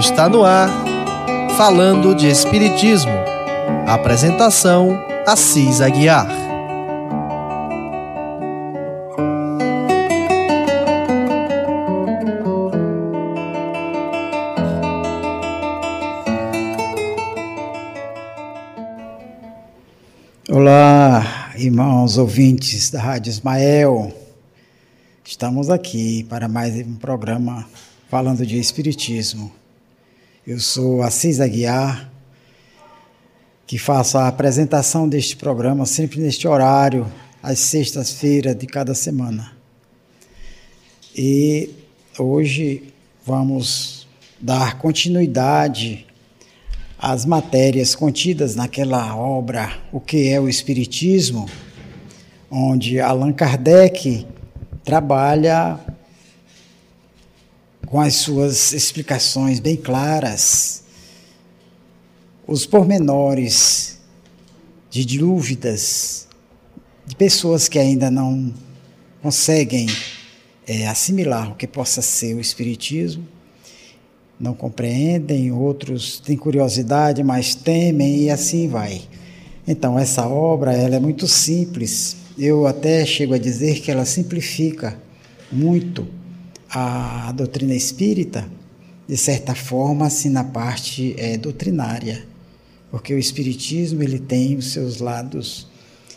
Está no ar, falando de Espiritismo. Apresentação: Assis Aguiar. Olá, irmãos ouvintes da Rádio Ismael. Estamos aqui para mais um programa falando de Espiritismo. Eu sou Assis Aguiar, que faço a apresentação deste programa sempre neste horário, às sextas-feiras de cada semana. E hoje vamos dar continuidade às matérias contidas naquela obra O que é o Espiritismo, onde Allan Kardec trabalha com as suas explicações bem claras, os pormenores de dúvidas de pessoas que ainda não conseguem é, assimilar o que possa ser o Espiritismo, não compreendem, outros têm curiosidade, mas temem e assim vai. Então, essa obra ela é muito simples. Eu até chego a dizer que ela simplifica muito a doutrina espírita, de certa forma, assim, na parte é, doutrinária, porque o espiritismo ele tem os seus lados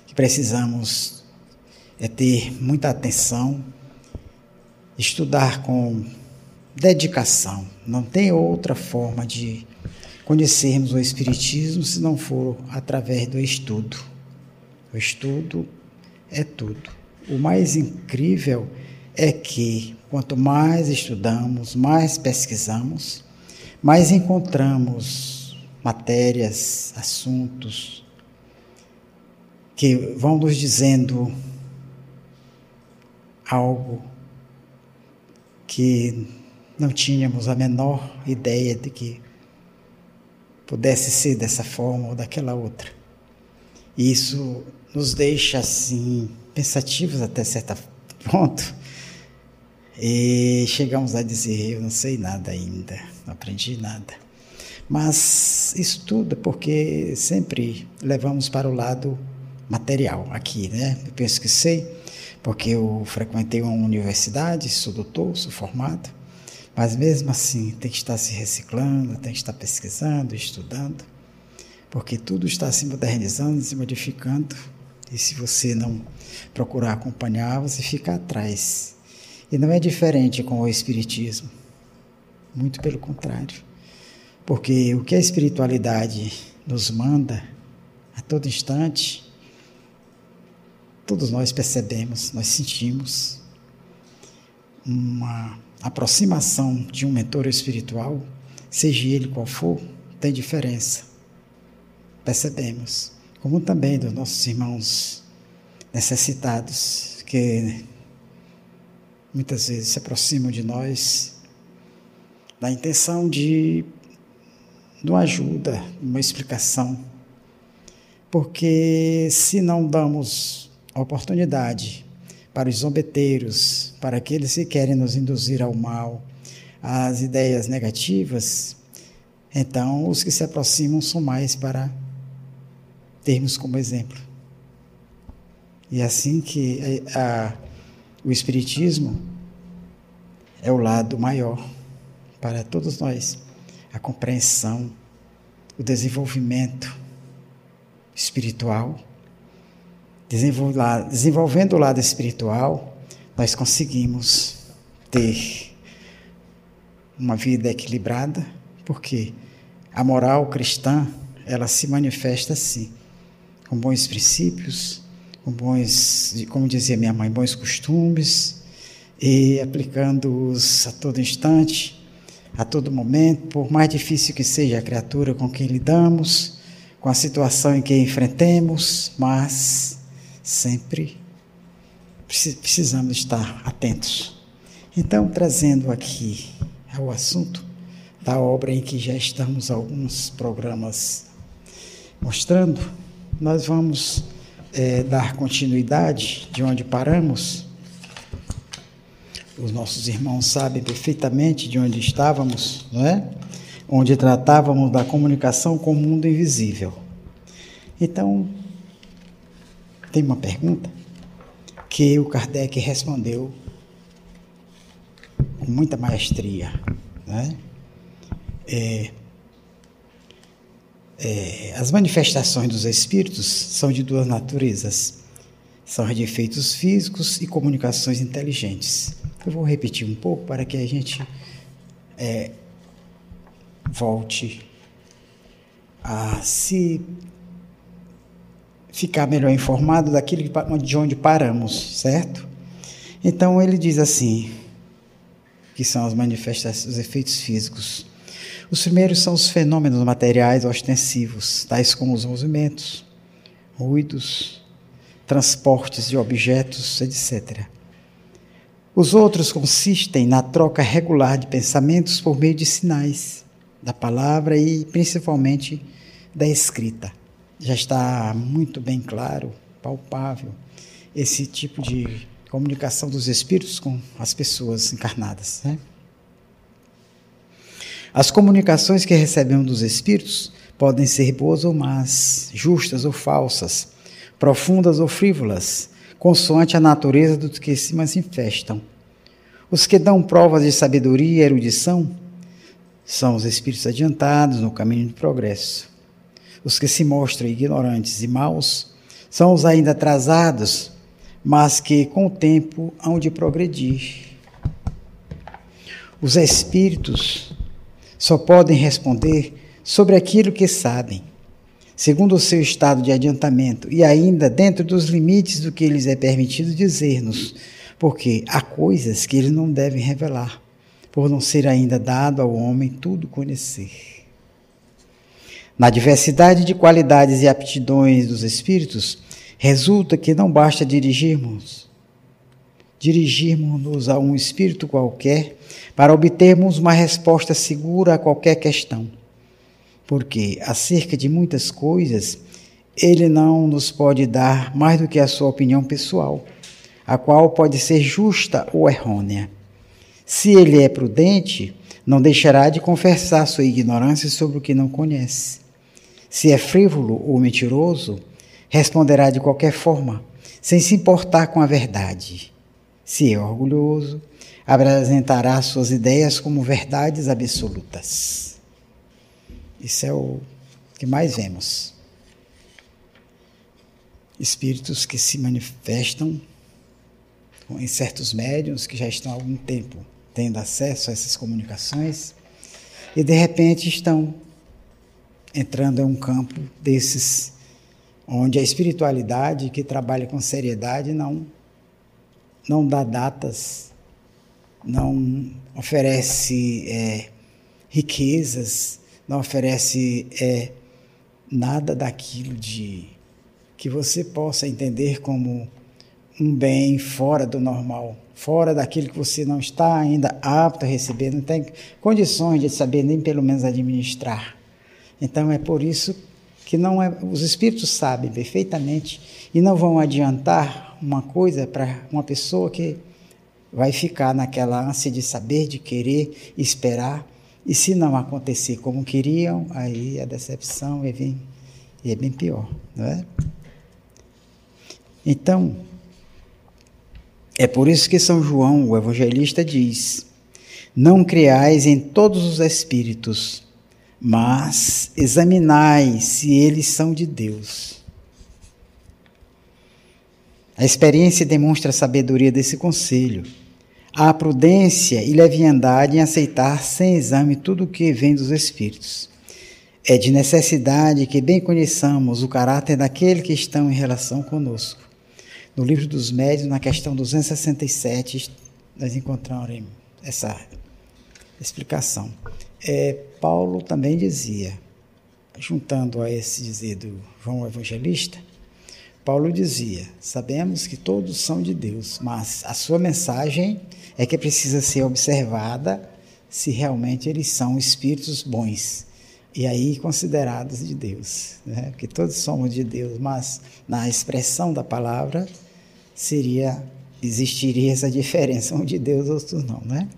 que precisamos é, ter muita atenção, estudar com dedicação. Não tem outra forma de conhecermos o espiritismo se não for através do estudo. O estudo é tudo. O mais incrível é que quanto mais estudamos, mais pesquisamos, mais encontramos matérias, assuntos que vão nos dizendo algo que não tínhamos a menor ideia de que pudesse ser dessa forma ou daquela outra. E isso nos deixa assim pensativos até certo ponto e chegamos a dizer: Eu não sei nada ainda, não aprendi nada. Mas isso tudo é porque sempre levamos para o lado material aqui, né? Eu penso que sei, porque eu frequentei uma universidade, sou doutor, sou formado, mas mesmo assim tem que estar se reciclando, tem que estar pesquisando, estudando, porque tudo está se modernizando, se modificando, e se você não procurar acompanhar, você fica atrás. E não é diferente com o Espiritismo. Muito pelo contrário. Porque o que a espiritualidade nos manda a todo instante, todos nós percebemos, nós sentimos uma aproximação de um mentor espiritual, seja ele qual for, tem diferença. Percebemos. Como também dos nossos irmãos necessitados, que muitas vezes se aproximam de nós na intenção de, de uma ajuda, uma explicação. Porque se não damos oportunidade para os zombeteiros, para aqueles que querem nos induzir ao mal, às ideias negativas, então os que se aproximam são mais para termos como exemplo. E é assim que a, a o Espiritismo é o lado maior para todos nós a compreensão, o desenvolvimento espiritual. Desenvolvendo o lado espiritual, nós conseguimos ter uma vida equilibrada, porque a moral cristã ela se manifesta assim, com bons princípios, com bons, como dizia minha mãe, bons costumes e aplicando-os a todo instante, a todo momento, por mais difícil que seja a criatura com quem lidamos, com a situação em que enfrentemos, mas sempre precisamos estar atentos. Então, trazendo aqui ao assunto da obra em que já estamos alguns programas mostrando, nós vamos é, dar continuidade de onde paramos. Os nossos irmãos sabem perfeitamente de onde estávamos, não é? onde tratávamos da comunicação com o mundo invisível. Então, tem uma pergunta que o Kardec respondeu com muita maestria. Né? É, é, as manifestações dos espíritos são de duas naturezas. São de efeitos físicos e comunicações inteligentes. Eu vou repetir um pouco para que a gente é, volte a se ficar melhor informado daquilo de onde paramos, certo? Então ele diz assim, que são as manifestações, os efeitos físicos. Os primeiros são os fenômenos materiais ostensivos, tais como os movimentos, ruídos, transportes de objetos, etc. Os outros consistem na troca regular de pensamentos por meio de sinais, da palavra e principalmente da escrita. Já está muito bem claro, palpável, esse tipo de comunicação dos espíritos com as pessoas encarnadas. Né? As comunicações que recebemos dos espíritos podem ser boas ou más, justas ou falsas, profundas ou frívolas, consoante a natureza dos que se manifestam. Os que dão provas de sabedoria e erudição são os espíritos adiantados no caminho do progresso. Os que se mostram ignorantes e maus são os ainda atrasados, mas que com o tempo hão de progredir. Os espíritos só podem responder sobre aquilo que sabem, segundo o seu estado de adiantamento e ainda dentro dos limites do que lhes é permitido dizer-nos, porque há coisas que eles não devem revelar, por não ser ainda dado ao homem tudo conhecer. Na diversidade de qualidades e aptidões dos espíritos, resulta que não basta dirigirmos dirigirmos-nos a um espírito qualquer para obtermos uma resposta segura a qualquer questão. Porque, acerca de muitas coisas, ele não nos pode dar mais do que a sua opinião pessoal, a qual pode ser justa ou errônea. Se ele é prudente, não deixará de confessar sua ignorância sobre o que não conhece. Se é frívolo ou mentiroso, responderá de qualquer forma, sem se importar com a verdade. Se é orgulhoso, apresentará suas ideias como verdades absolutas. Isso é o que mais vemos. Espíritos que se manifestam em certos médiums que já estão há algum tempo tendo acesso a essas comunicações e de repente estão entrando em um campo desses onde a espiritualidade que trabalha com seriedade não não dá datas, não oferece é, riquezas, não oferece é, nada daquilo de que você possa entender como um bem fora do normal, fora daquilo que você não está ainda apto a receber, não tem condições de saber nem pelo menos administrar. Então é por isso que não é, os espíritos sabem perfeitamente e não vão adiantar uma coisa para uma pessoa que vai ficar naquela ânsia de saber, de querer, esperar, e se não acontecer como queriam, aí a decepção é bem, é bem pior, não é? Então, é por isso que São João, o evangelista, diz: Não creais em todos os espíritos, mas examinai se eles são de Deus. A experiência demonstra a sabedoria desse conselho. Há prudência e leviandade em aceitar sem exame tudo o que vem dos Espíritos. É de necessidade que bem conheçamos o caráter daquele que estão em relação conosco. No livro dos Médios, na questão 267, nós encontramos essa explicação é, Paulo também dizia, juntando a esse dizer do João Evangelista, Paulo dizia: Sabemos que todos são de Deus, mas a sua mensagem é que precisa ser observada se realmente eles são espíritos bons e aí considerados de Deus, né? Porque todos somos de Deus, mas na expressão da palavra seria existiria essa diferença, um de Deus, outros não, né?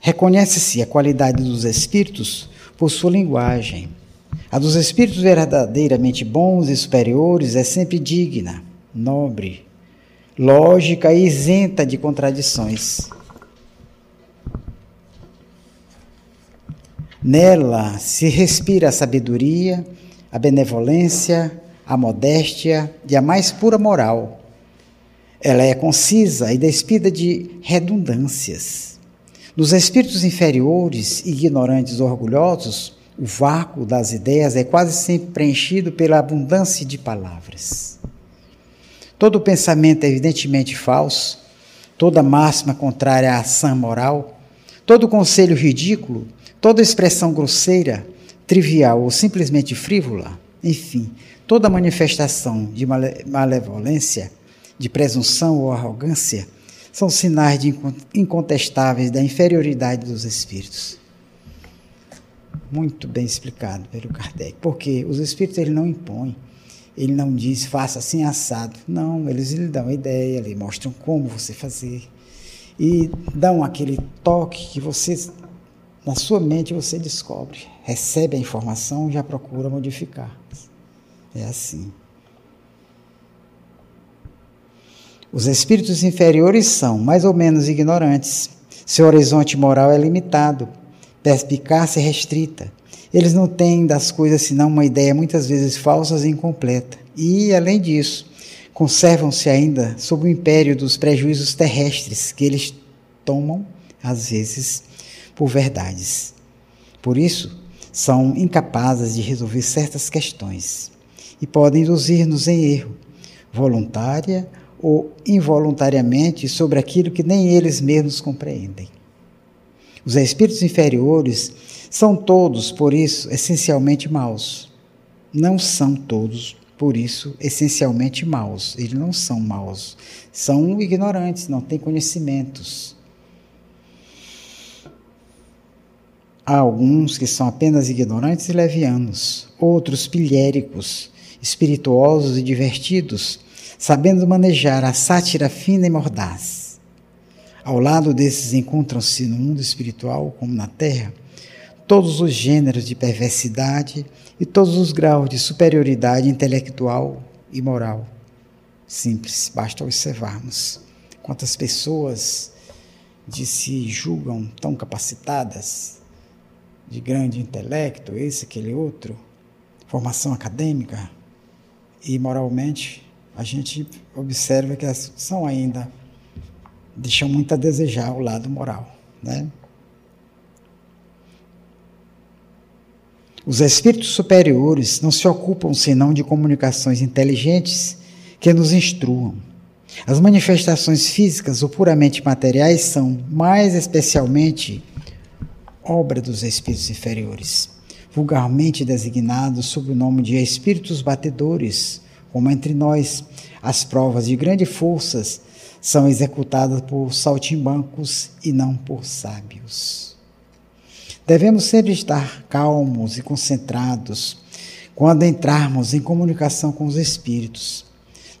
Reconhece-se a qualidade dos espíritos por sua linguagem. A dos espíritos verdadeiramente bons e superiores é sempre digna, nobre, lógica e isenta de contradições. Nela se respira a sabedoria, a benevolência, a modéstia e a mais pura moral. Ela é concisa e despida de redundâncias. Nos espíritos inferiores, ignorantes ou orgulhosos, o vácuo das ideias é quase sempre preenchido pela abundância de palavras. Todo pensamento é evidentemente falso, toda máxima contrária à ação moral, todo conselho ridículo, toda expressão grosseira, trivial ou simplesmente frívola, enfim, toda manifestação de malevolência, de presunção ou arrogância, são sinais incontestáveis da inferioridade dos espíritos. Muito bem explicado pelo Kardec. Porque os espíritos ele não impõem, ele não diz faça assim assado. Não, eles lhe dão a ideia, lhe mostram como você fazer e dão aquele toque que você na sua mente você descobre, recebe a informação e já procura modificar. É assim. Os espíritos inferiores são mais ou menos ignorantes. Seu horizonte moral é limitado, perspicácia é restrita. Eles não têm das coisas senão uma ideia muitas vezes falsa e incompleta. E, além disso, conservam-se ainda sob o império dos prejuízos terrestres que eles tomam, às vezes, por verdades. Por isso, são incapazes de resolver certas questões e podem induzir-nos em erro, voluntária ou involuntariamente sobre aquilo que nem eles mesmos compreendem. Os espíritos inferiores são todos, por isso, essencialmente maus. Não são todos, por isso, essencialmente maus. Eles não são maus. São ignorantes, não têm conhecimentos. Há alguns que são apenas ignorantes e levianos, outros pilhéricos, espirituosos e divertidos, sabendo manejar a sátira fina e mordaz. Ao lado desses encontram-se no mundo espiritual, como na terra, todos os gêneros de perversidade e todos os graus de superioridade intelectual e moral. Simples, basta observarmos quantas pessoas de se julgam tão capacitadas, de grande intelecto, esse, aquele outro, formação acadêmica, e moralmente a gente observa que são ainda deixam muito a desejar o lado moral, né? Os espíritos superiores não se ocupam senão de comunicações inteligentes que nos instruam. As manifestações físicas ou puramente materiais são, mais especialmente, obra dos espíritos inferiores, vulgarmente designados sob o nome de espíritos batedores como entre nós, as provas de grandes forças são executadas por saltimbancos e não por sábios. Devemos sempre estar calmos e concentrados quando entrarmos em comunicação com os espíritos.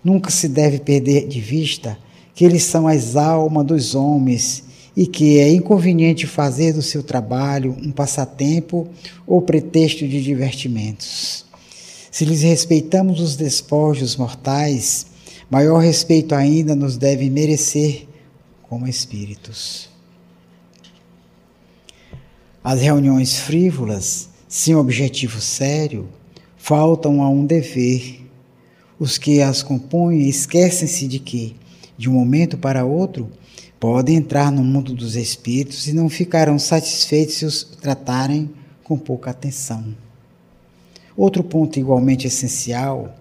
Nunca se deve perder de vista que eles são as almas dos homens e que é inconveniente fazer do seu trabalho um passatempo ou pretexto de divertimentos. Se lhes respeitamos os despojos mortais, maior respeito ainda nos deve merecer como espíritos. As reuniões frívolas, sem objetivo sério, faltam a um dever. Os que as compõem esquecem-se de que, de um momento para outro, podem entrar no mundo dos espíritos e não ficarão satisfeitos se os tratarem com pouca atenção. Outro ponto igualmente essencial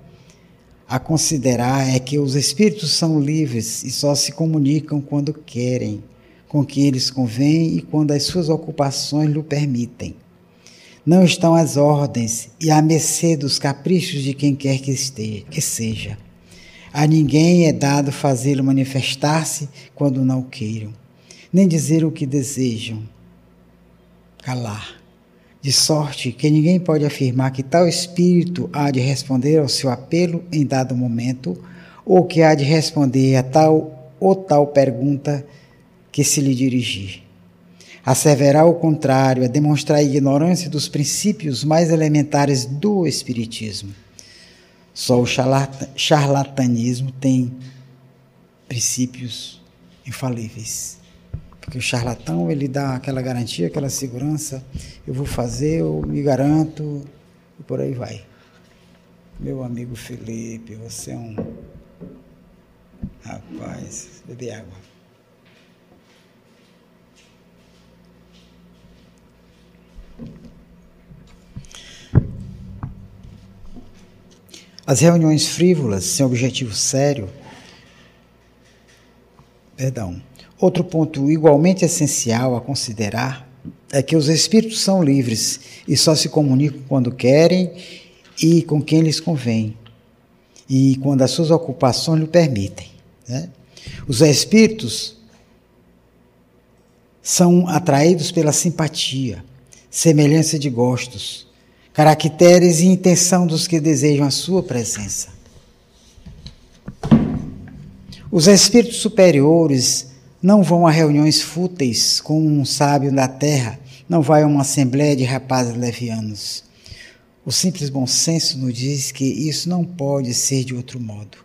a considerar é que os espíritos são livres e só se comunicam quando querem, com que eles convém e quando as suas ocupações lhe permitem. Não estão às ordens e à mercê dos caprichos de quem quer que, esteja, que seja. A ninguém é dado fazê-lo manifestar-se quando não queiram, nem dizer o que desejam. Calar de sorte que ninguém pode afirmar que tal espírito há de responder ao seu apelo em dado momento, ou que há de responder a tal ou tal pergunta que se lhe dirigir. Asseverar o contrário é demonstrar a ignorância dos princípios mais elementares do Espiritismo. Só o charlatanismo tem princípios infalíveis. Porque o charlatão, ele dá aquela garantia, aquela segurança, eu vou fazer, eu me garanto, e por aí vai. Meu amigo Felipe, você é um rapaz, beber água. As reuniões frívolas, sem objetivo sério, perdão. Outro ponto igualmente essencial a considerar é que os espíritos são livres e só se comunicam quando querem e com quem lhes convém, e quando as suas ocupações lhe permitem. Né? Os espíritos são atraídos pela simpatia, semelhança de gostos, caracteres e intenção dos que desejam a sua presença. Os espíritos superiores não vão a reuniões fúteis com um sábio da terra, não vai a uma assembleia de rapazes levianos. O simples bom senso nos diz que isso não pode ser de outro modo.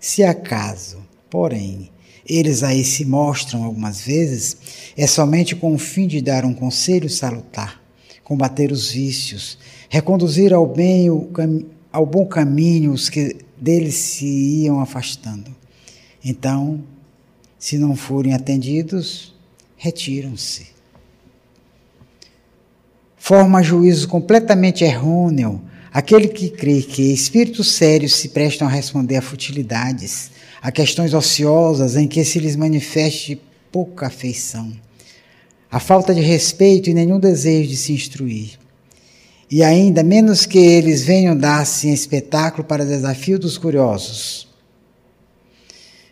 Se acaso, porém, eles aí se mostram algumas vezes, é somente com o fim de dar um conselho salutar, combater os vícios, reconduzir ao bem ao bom caminho os que deles se iam afastando. Então, se não forem atendidos, retiram-se. Forma juízo completamente errôneo aquele que crê que espíritos sérios se prestam a responder a futilidades, a questões ociosas em que se lhes manifeste pouca afeição, a falta de respeito e nenhum desejo de se instruir e ainda menos que eles venham dar-se em espetáculo para desafio dos curiosos.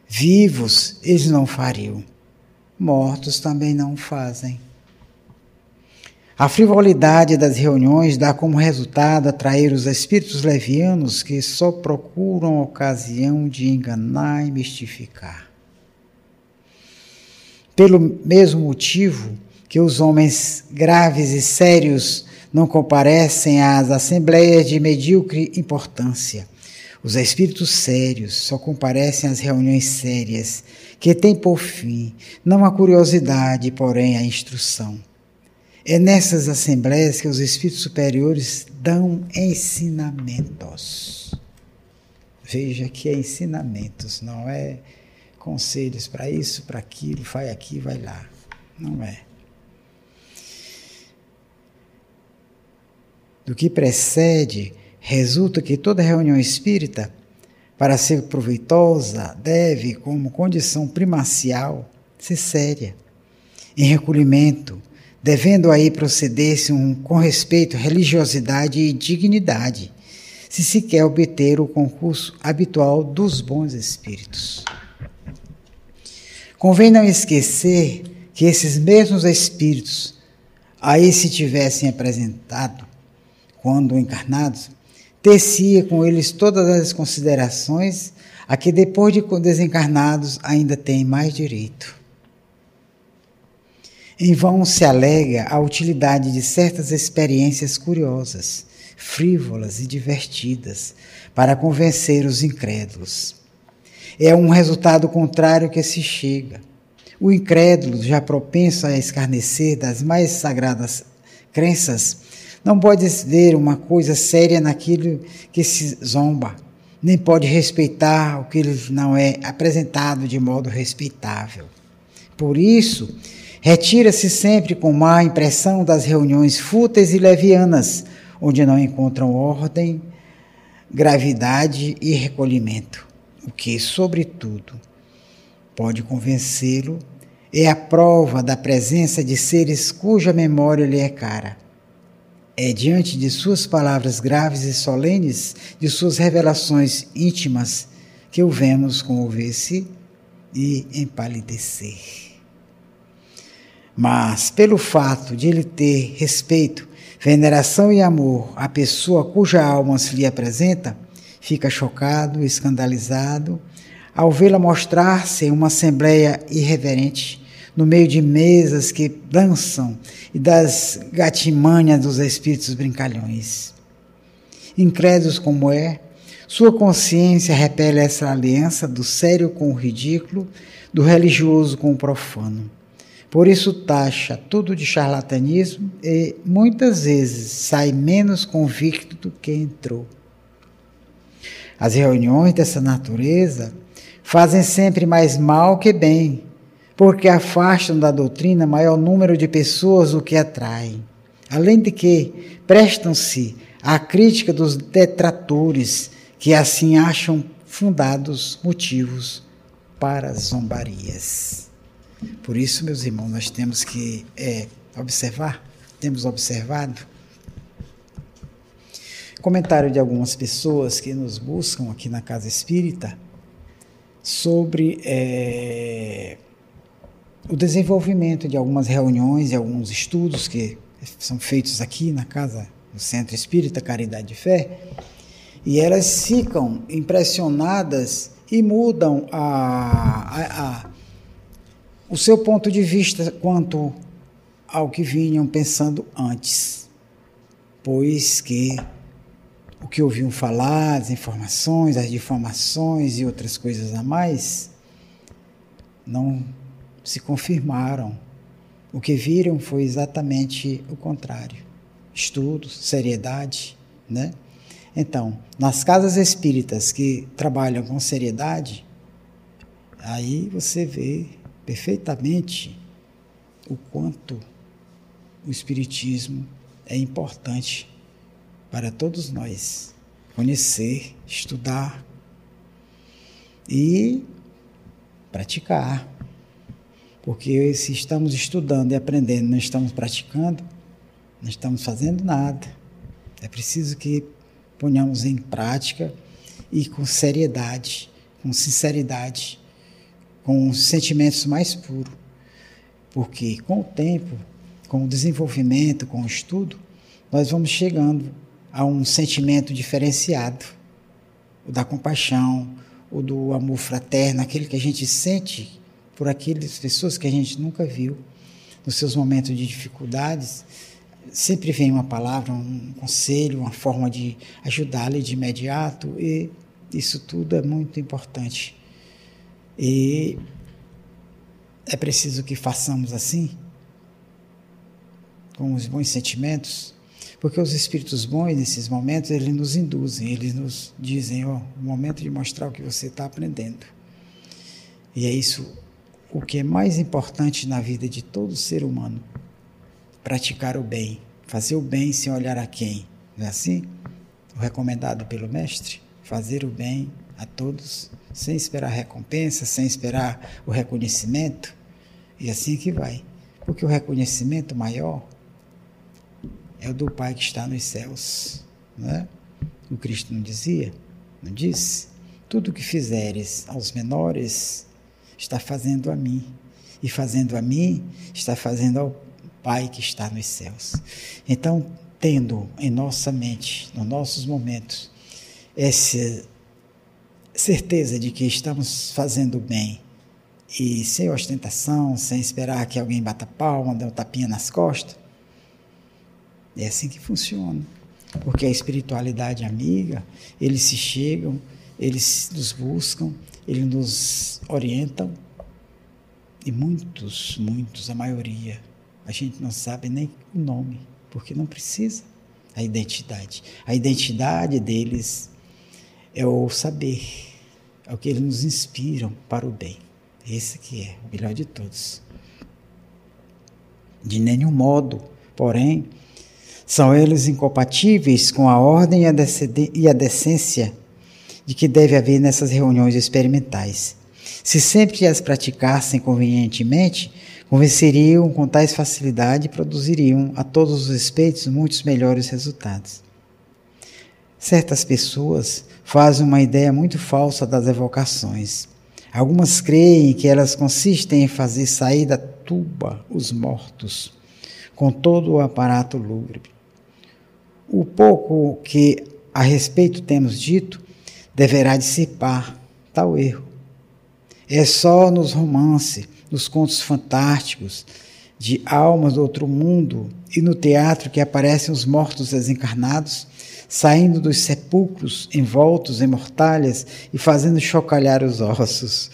Vivos eles não fariam, mortos também não fazem. A frivolidade das reuniões dá como resultado atrair os espíritos levianos que só procuram ocasião de enganar e mistificar. Pelo mesmo motivo que os homens graves e sérios não comparecem às assembleias de medíocre importância. Os espíritos sérios só comparecem às reuniões sérias, que têm por fim não a curiosidade, porém a instrução. É nessas assembleias que os espíritos superiores dão ensinamentos. Veja que é ensinamentos, não é conselhos para isso, para aquilo, vai aqui, vai lá. Não é. do que precede, resulta que toda reunião espírita, para ser proveitosa, deve, como condição primacial, ser séria, em recolhimento, devendo aí proceder-se um, com respeito, religiosidade e dignidade, se se quer obter o concurso habitual dos bons espíritos. Convém não esquecer que esses mesmos espíritos aí se tivessem apresentado quando encarnados, tecia com eles todas as considerações a que depois de desencarnados ainda têm mais direito. Em vão se alega a utilidade de certas experiências curiosas, frívolas e divertidas para convencer os incrédulos. É um resultado contrário que se chega. O incrédulo, já propenso a escarnecer das mais sagradas crenças, não pode ver uma coisa séria naquilo que se zomba, nem pode respeitar o que não é apresentado de modo respeitável. Por isso, retira-se sempre com má impressão das reuniões fúteis e levianas, onde não encontram ordem, gravidade e recolhimento. O que, sobretudo, pode convencê-lo é a prova da presença de seres cuja memória lhe é cara é diante de suas palavras graves e solenes, de suas revelações íntimas, que o vemos comover-se e empalidecer. Mas, pelo fato de ele ter respeito, veneração e amor à pessoa cuja alma se lhe apresenta, fica chocado, escandalizado, ao vê-la mostrar-se em uma assembleia irreverente, no meio de mesas que dançam e das gatimânias dos espíritos brincalhões. Incrédulos como é, sua consciência repele essa aliança do sério com o ridículo, do religioso com o profano. Por isso taxa tudo de charlatanismo e muitas vezes sai menos convicto do que entrou. As reuniões dessa natureza fazem sempre mais mal que bem, porque afastam da doutrina maior número de pessoas do que atraem. Além de que prestam-se à crítica dos detratores que assim acham fundados motivos para zombarias. Por isso, meus irmãos, nós temos que é, observar, temos observado comentário de algumas pessoas que nos buscam aqui na Casa Espírita sobre é, o desenvolvimento de algumas reuniões e alguns estudos que são feitos aqui na Casa, no Centro Espírita Caridade e Fé, e elas ficam impressionadas e mudam a, a, a, o seu ponto de vista quanto ao que vinham pensando antes, pois que o que ouviam falar, as informações, as difamações e outras coisas a mais, não se confirmaram. O que viram foi exatamente o contrário. Estudos, seriedade, né? Então, nas casas espíritas que trabalham com seriedade, aí você vê perfeitamente o quanto o espiritismo é importante para todos nós conhecer, estudar e praticar. Porque se estamos estudando e aprendendo, não estamos praticando, não estamos fazendo nada. É preciso que ponhamos em prática e com seriedade, com sinceridade, com sentimentos mais puros. Porque com o tempo, com o desenvolvimento, com o estudo, nós vamos chegando a um sentimento diferenciado, o da compaixão, o do amor fraterno, aquele que a gente sente por aquelas pessoas que a gente nunca viu nos seus momentos de dificuldades, sempre vem uma palavra, um conselho, uma forma de ajudá-lo de imediato e isso tudo é muito importante. E é preciso que façamos assim, com os bons sentimentos, porque os espíritos bons, nesses momentos, eles nos induzem, eles nos dizem: ó, oh, o momento de mostrar o que você está aprendendo. E é isso o que é mais importante na vida de todo ser humano: praticar o bem, fazer o bem sem olhar a quem. Não é assim? O recomendado pelo Mestre: fazer o bem a todos, sem esperar recompensa, sem esperar o reconhecimento. E assim que vai. Porque o reconhecimento maior é o do Pai que está nos céus. Né? O Cristo não dizia, não disse? Tudo o que fizeres aos menores, está fazendo a mim. E fazendo a mim, está fazendo ao Pai que está nos céus. Então, tendo em nossa mente, nos nossos momentos, essa certeza de que estamos fazendo bem e sem ostentação, sem esperar que alguém bata palma, dê um tapinha nas costas, é assim que funciona. Porque a espiritualidade amiga, eles se chegam, eles nos buscam, eles nos orientam. E muitos, muitos, a maioria, a gente não sabe nem o nome, porque não precisa a identidade. A identidade deles é o saber, é o que eles nos inspiram para o bem. Esse que é o melhor de todos. De nenhum modo, porém, são eles incompatíveis com a ordem e a decência de que deve haver nessas reuniões experimentais. Se sempre as praticassem convenientemente, convenceriam com tais facilidade e produziriam a todos os respeitos muitos melhores resultados. Certas pessoas fazem uma ideia muito falsa das evocações. Algumas creem que elas consistem em fazer sair da tuba os mortos, com todo o aparato lúgubre. O pouco que a respeito temos dito deverá dissipar tal erro. É só nos romances, nos contos fantásticos de almas do outro mundo e no teatro que aparecem os mortos desencarnados, saindo dos sepulcros envoltos em mortalhas e fazendo chocalhar os ossos.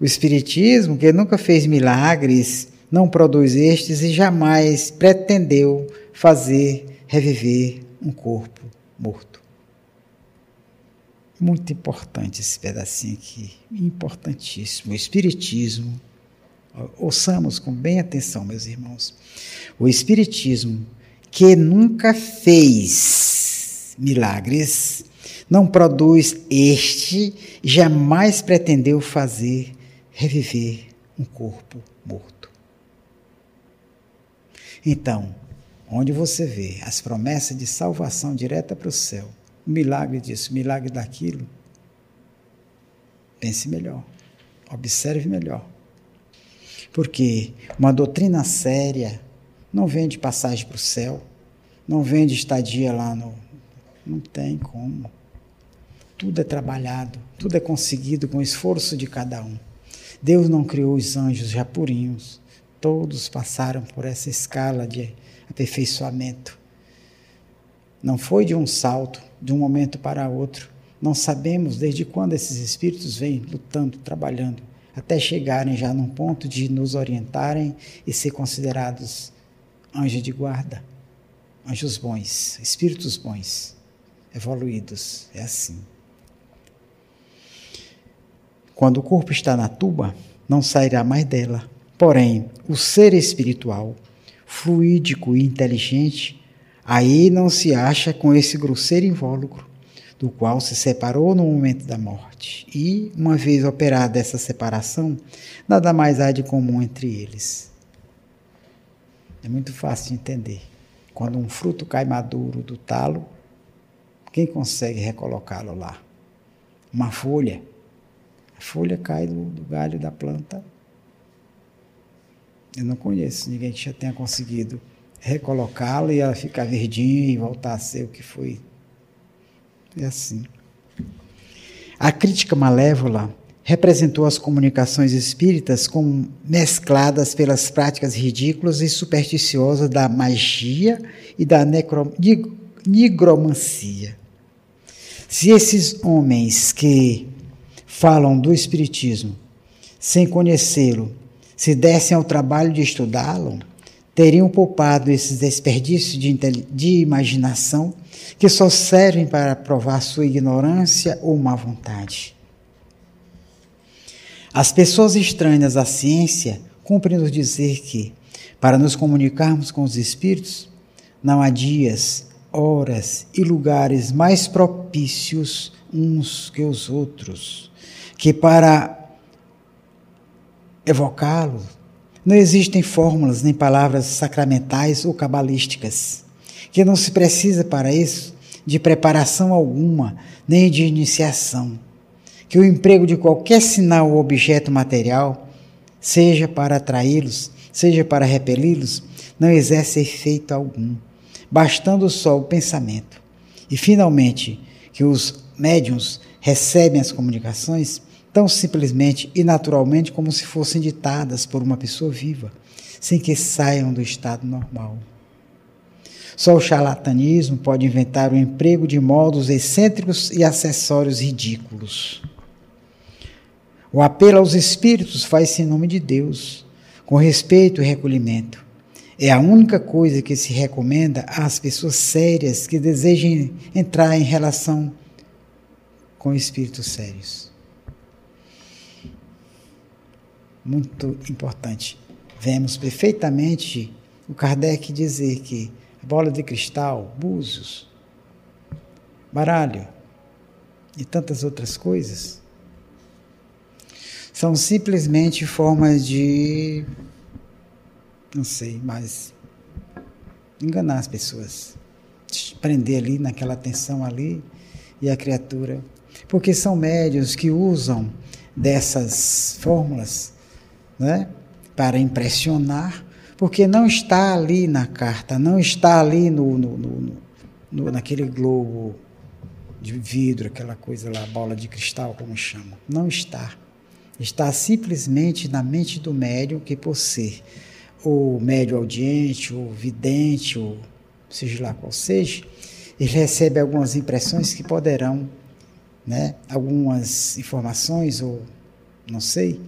O Espiritismo, que nunca fez milagres, não produz estes e jamais pretendeu fazer reviver um corpo morto. Muito importante esse pedacinho aqui, importantíssimo. O Espiritismo, ouçamos com bem atenção, meus irmãos. O Espiritismo, que nunca fez milagres, não produz este, jamais pretendeu fazer reviver um corpo morto. Então, onde você vê as promessas de salvação direta para o céu, o milagre disso, o milagre daquilo, pense melhor, observe melhor. Porque uma doutrina séria não vem de passagem para o céu, não vem de estadia lá no. Não tem como. Tudo é trabalhado, tudo é conseguido com o esforço de cada um. Deus não criou os anjos já purinhos, todos passaram por essa escala de aperfeiçoamento. Não foi de um salto, de um momento para outro. Não sabemos desde quando esses espíritos vêm lutando, trabalhando, até chegarem já num ponto de nos orientarem e ser considerados anjos de guarda, anjos bons, espíritos bons, evoluídos. É assim. Quando o corpo está na tuba, não sairá mais dela. Porém, o ser espiritual, fluídico e inteligente, Aí não se acha com esse grosseiro invólucro, do qual se separou no momento da morte. E, uma vez operada essa separação, nada mais há de comum entre eles. É muito fácil de entender. Quando um fruto cai maduro do talo, quem consegue recolocá-lo lá? Uma folha. A folha cai do, do galho da planta. Eu não conheço ninguém que já tenha conseguido recolocá-la e ela ficar verdinha e voltar a ser o que foi. É assim. A crítica malévola representou as comunicações espíritas como mescladas pelas práticas ridículas e supersticiosas da magia e da necro, nigromancia. Se esses homens que falam do espiritismo sem conhecê-lo se dessem ao trabalho de estudá-lo, teriam poupado esses desperdícios de, de imaginação que só servem para provar sua ignorância ou má vontade. As pessoas estranhas à ciência cumprem nos dizer que, para nos comunicarmos com os espíritos, não há dias, horas e lugares mais propícios uns que os outros, que para evocá-los não existem fórmulas nem palavras sacramentais ou cabalísticas, que não se precisa para isso de preparação alguma, nem de iniciação. Que o emprego de qualquer sinal ou objeto material, seja para atraí-los, seja para repeli-los, não exerce efeito algum, bastando só o pensamento. E, finalmente, que os médiums recebem as comunicações tão simplesmente e naturalmente como se fossem ditadas por uma pessoa viva, sem que saiam do estado normal. Só o charlatanismo pode inventar o emprego de modos excêntricos e acessórios ridículos. O apelo aos espíritos faz-se em nome de Deus, com respeito e recolhimento. É a única coisa que se recomenda às pessoas sérias que desejem entrar em relação com espíritos sérios. Muito importante. Vemos perfeitamente o Kardec dizer que bola de cristal, búzios, baralho e tantas outras coisas são simplesmente formas de não sei, mas enganar as pessoas, prender ali naquela tensão ali e a criatura, porque são médios que usam dessas fórmulas né? para impressionar, porque não está ali na carta, não está ali no, no, no, no naquele globo de vidro, aquela coisa lá, bola de cristal, como chamam. Não está. está simplesmente na mente do médium que por ser o médium audiente, o vidente, ou seja lá qual seja, ele recebe algumas impressões que poderão, né, algumas informações ou não sei,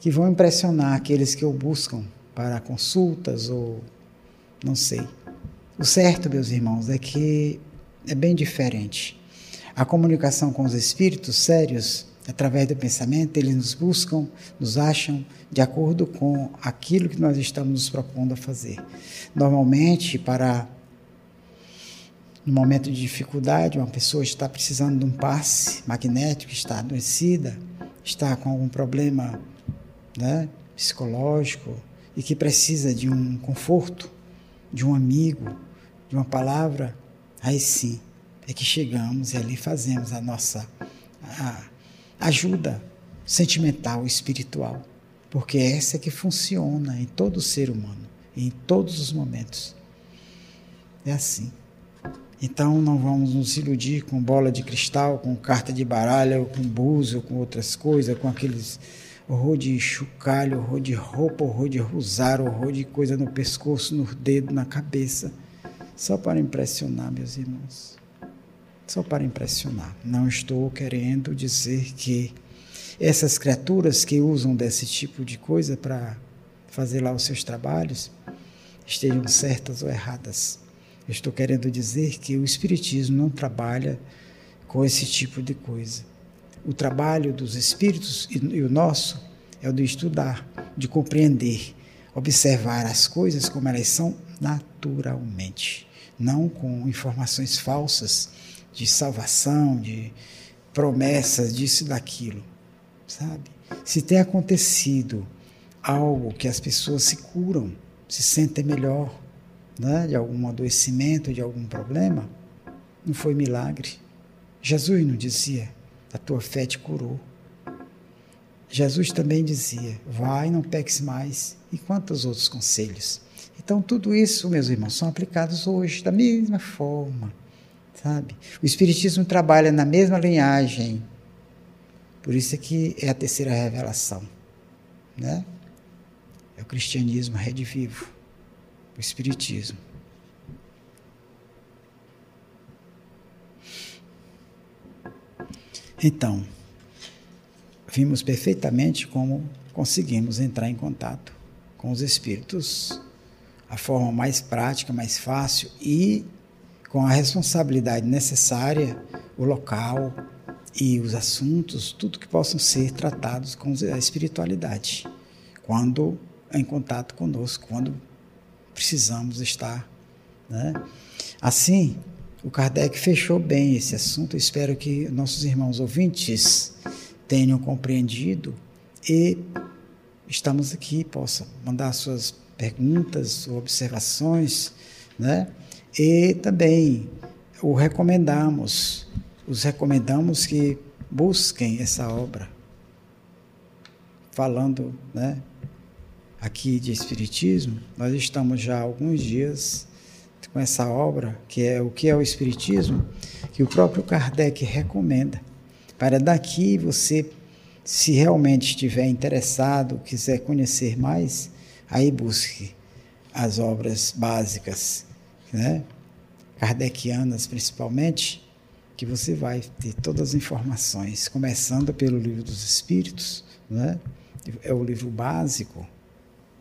que vão impressionar aqueles que o buscam para consultas ou não sei. O certo, meus irmãos, é que é bem diferente. A comunicação com os espíritos sérios, através do pensamento, eles nos buscam, nos acham de acordo com aquilo que nós estamos nos propondo a fazer. Normalmente, para no momento de dificuldade, uma pessoa está precisando de um passe magnético, está adoecida, está com algum problema né, psicológico e que precisa de um conforto, de um amigo, de uma palavra, aí sim é que chegamos e ali fazemos a nossa a ajuda sentimental, espiritual, porque é essa é que funciona em todo ser humano, em todos os momentos. É assim. Então não vamos nos iludir com bola de cristal, com carta de baralho, com búzio, com outras coisas, com aqueles horror de chocalho, horror de roupa, horror de rosário, horror de coisa no pescoço, no dedo, na cabeça, só para impressionar, meus irmãos. Só para impressionar. Não estou querendo dizer que essas criaturas que usam desse tipo de coisa para fazer lá os seus trabalhos estejam certas ou erradas. Estou querendo dizer que o Espiritismo não trabalha com esse tipo de coisa. O trabalho dos espíritos e o nosso é o de estudar, de compreender, observar as coisas como elas são naturalmente, não com informações falsas de salvação, de promessas disso e daquilo, sabe? Se tem acontecido algo que as pessoas se curam, se sentem melhor, né, de algum adoecimento, de algum problema, não foi milagre. Jesus não dizia, a tua fé te curou. Jesus também dizia, vai, não peques mais, e quantos outros conselhos. Então, tudo isso, meus irmãos, são aplicados hoje da mesma forma, sabe? O Espiritismo trabalha na mesma linhagem, por isso é que é a terceira revelação, né? É o cristianismo redivivo o Espiritismo. Então, vimos perfeitamente como conseguimos entrar em contato com os espíritos, a forma mais prática, mais fácil e com a responsabilidade necessária, o local e os assuntos, tudo que possam ser tratados com a espiritualidade, quando em contato conosco, quando precisamos estar. Né? Assim, o Kardec fechou bem esse assunto. Espero que nossos irmãos ouvintes tenham compreendido e estamos aqui, possam mandar suas perguntas observações, né? E também o recomendamos, os recomendamos que busquem essa obra, falando, né? aqui de Espiritismo, nós estamos já há alguns dias com essa obra, que é o que é o Espiritismo, que o próprio Kardec recomenda. Para daqui você, se realmente estiver interessado, quiser conhecer mais, aí busque as obras básicas, né? kardecianas principalmente, que você vai ter todas as informações, começando pelo Livro dos Espíritos, né? é o livro básico,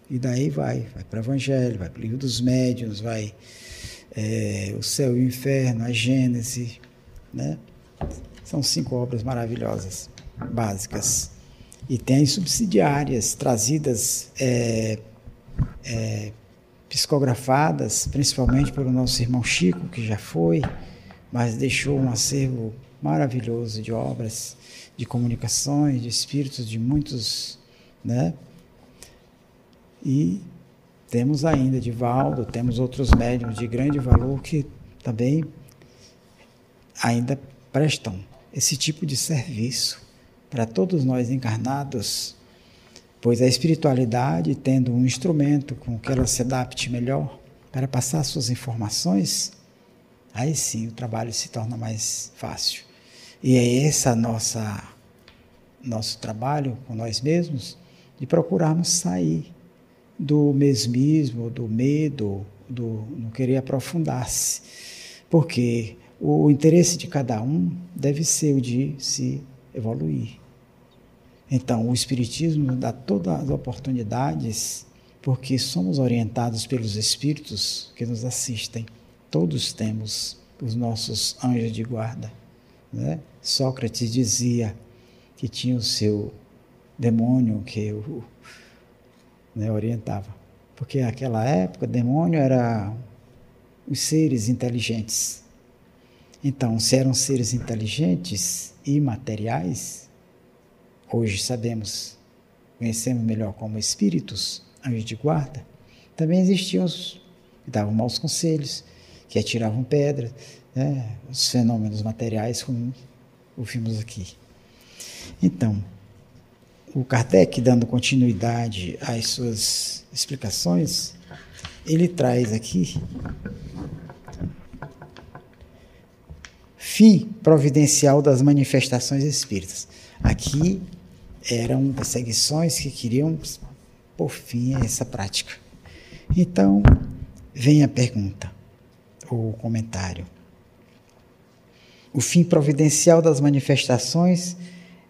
e daí vai, vai para o Evangelho, vai para o livro dos médiuns, vai é, o céu e o inferno, a Gênese, né? São cinco obras maravilhosas, básicas. E tem as subsidiárias, trazidas, é, é, psicografadas, principalmente pelo nosso irmão Chico, que já foi, mas deixou um acervo maravilhoso de obras, de comunicações, de espíritos de muitos, né? E temos ainda Divaldo, temos outros médiums de grande valor que também ainda prestam esse tipo de serviço para todos nós encarnados, pois a espiritualidade, tendo um instrumento com que ela se adapte melhor para passar suas informações, aí sim o trabalho se torna mais fácil. E é nossa nosso trabalho com nós mesmos, de procurarmos sair do mesmismo, do medo, do não querer aprofundar-se. Porque o interesse de cada um deve ser o de se evoluir. Então, o Espiritismo dá todas as oportunidades, porque somos orientados pelos Espíritos que nos assistem. Todos temos os nossos anjos de guarda. Né? Sócrates dizia que tinha o seu demônio que o né, orientava. Porque naquela época, demônio era os seres inteligentes. Então, se eram seres inteligentes e materiais, hoje sabemos, conhecemos melhor como espíritos, anjos de guarda, também existiam os que davam maus conselhos, que atiravam pedras, né, os fenômenos materiais, como ouvimos aqui. Então, o Kardec, dando continuidade às suas explicações, ele traz aqui fim providencial das manifestações espíritas. Aqui eram perseguições que queriam por fim a essa prática. Então, vem a pergunta, ou comentário. O fim providencial das manifestações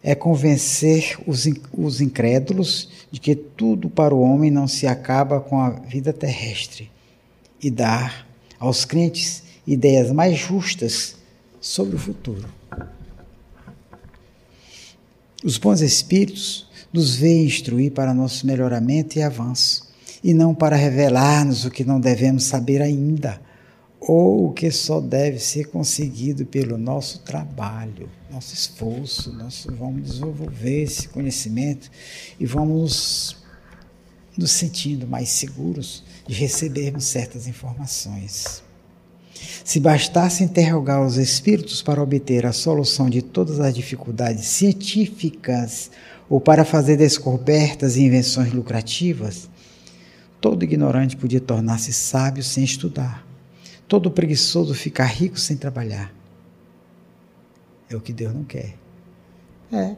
é convencer os, os incrédulos de que tudo para o homem não se acaba com a vida terrestre e dar aos crentes ideias mais justas sobre o futuro. Os bons espíritos nos veem instruir para nosso melhoramento e avanço, e não para revelar-nos o que não devemos saber ainda ou o que só deve ser conseguido pelo nosso trabalho, nosso esforço, nosso, vamos desenvolver esse conhecimento e vamos nos sentindo mais seguros de recebermos certas informações. Se bastasse interrogar os espíritos para obter a solução de todas as dificuldades científicas ou para fazer descobertas e invenções lucrativas, todo ignorante podia tornar-se sábio sem estudar todo preguiçoso ficar rico sem trabalhar. É o que Deus não quer. É.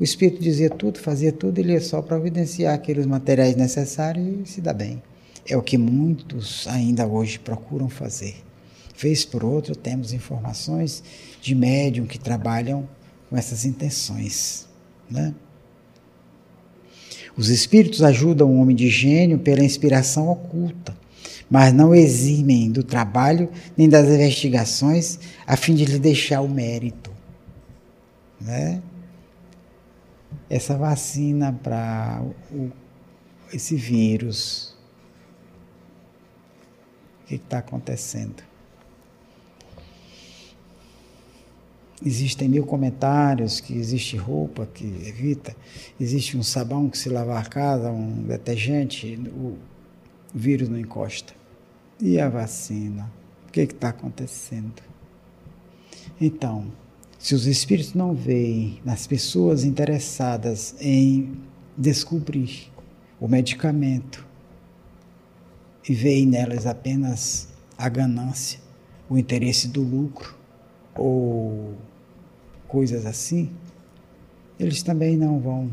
O Espírito dizia tudo, fazia tudo, ele ia só providenciar aqueles materiais necessários e se dá bem. É o que muitos ainda hoje procuram fazer. Vez por outra, temos informações de médium que trabalham com essas intenções. Né? Os espíritos ajudam o homem de gênio pela inspiração oculta mas não eximem do trabalho nem das investigações a fim de lhe deixar o mérito. Né? Essa vacina para esse vírus, o que está acontecendo? Existem mil comentários que existe roupa que evita, existe um sabão que se lava a casa, um detergente, o vírus não encosta. E a vacina? O que está acontecendo? Então, se os espíritos não veem nas pessoas interessadas em descobrir o medicamento e veem nelas apenas a ganância, o interesse do lucro ou coisas assim, eles também não vão